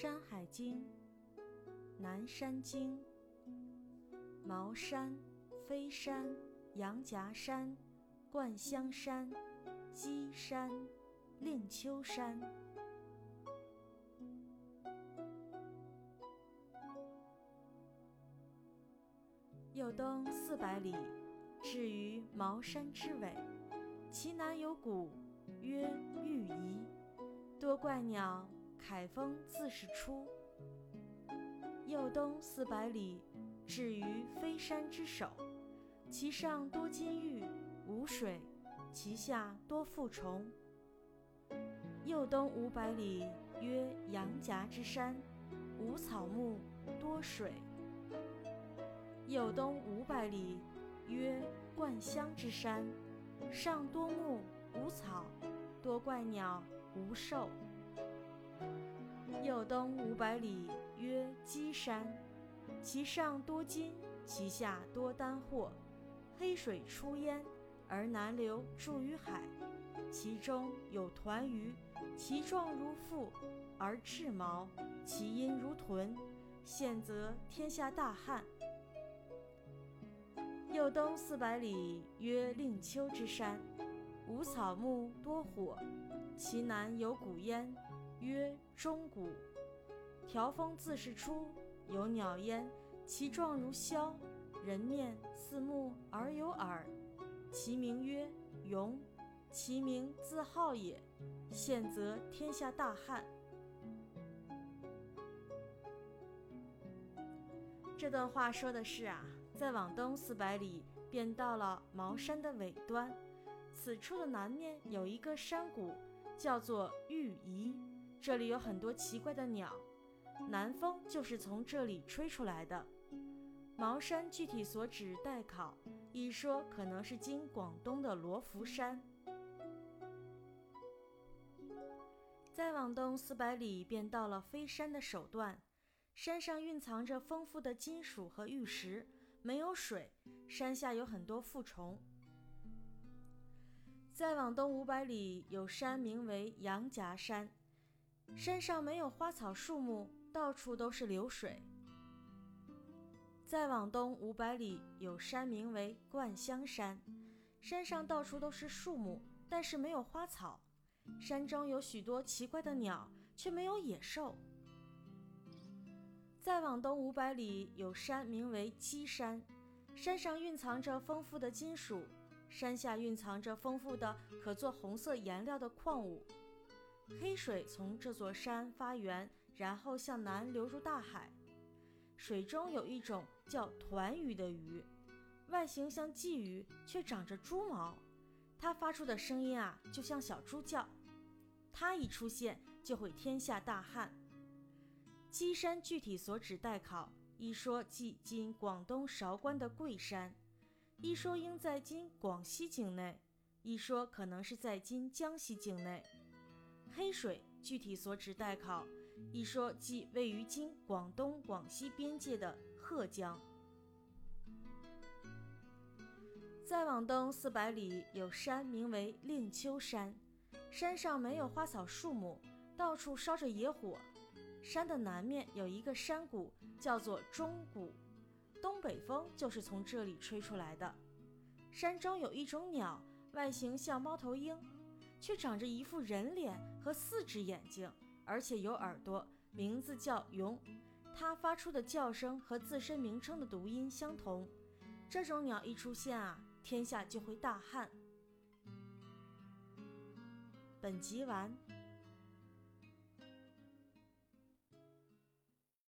山海经》南山经，茅山、飞山、羊夹山、灌香山、鸡山、令丘山。又登四百里，至于茅山之尾，其南有谷，曰玉夷，多怪鸟。凯风自是出。右东四百里，至于飞山之首，其上多金玉，无水；其下多负虫。右东五百里，曰羊夹之山，无草木，多水。右东五百里，曰灌香之山，上多木，无草，多怪鸟，无兽。又东五百里，曰鸡山，其上多金，其下多丹货，黑水出焉，而南流注于海。其中有团鱼，其状如腹，而赤毛，其音如豚，现则天下大旱。又东四百里，曰令丘之山，无草木，多火，其南有谷焉。曰钟鼓，条风自是出，有鸟焉，其状如枭，人面似目而有耳，其名曰鼙，其名自号也。现则天下大旱。这段话说的是啊，再往东四百里，便到了茅山的尾端，此处的南面有一个山谷，叫做玉夷。这里有很多奇怪的鸟，南风就是从这里吹出来的。茅山具体所指待考，一说可能是今广东的罗浮山。再往东四百里，便到了飞山的首段，山上蕴藏着丰富的金属和玉石，没有水，山下有很多附虫。再往东五百里，有山名为羊夹山。山上没有花草树木，到处都是流水。再往东五百里，有山名为灌香山，山上到处都是树木，但是没有花草。山中有许多奇怪的鸟，却没有野兽。再往东五百里，有山名为鸡山，山上蕴藏着丰富的金属，山下蕴藏着丰富的可做红色颜料的矿物。黑水从这座山发源，然后向南流入大海。水中有一种叫团鱼的鱼，外形像鲫鱼，却长着猪毛。它发出的声音啊，就像小猪叫。它一出现，就会天下大旱。鸡山具体所指待考，一说即今广东韶关的桂山，一说应在今广西境内，一说可能是在今江西境内。黑水具体所指待考，一说即位于今广东、广西边界的鹤江。再往东四百里，有山名为令丘山，山上没有花草树木，到处烧着野火。山的南面有一个山谷，叫做钟谷，东北风就是从这里吹出来的。山中有一种鸟，外形像猫头鹰。却长着一副人脸和四只眼睛，而且有耳朵，名字叫蛹。它发出的叫声和自身名称的读音相同。这种鸟一出现啊，天下就会大旱。本集完。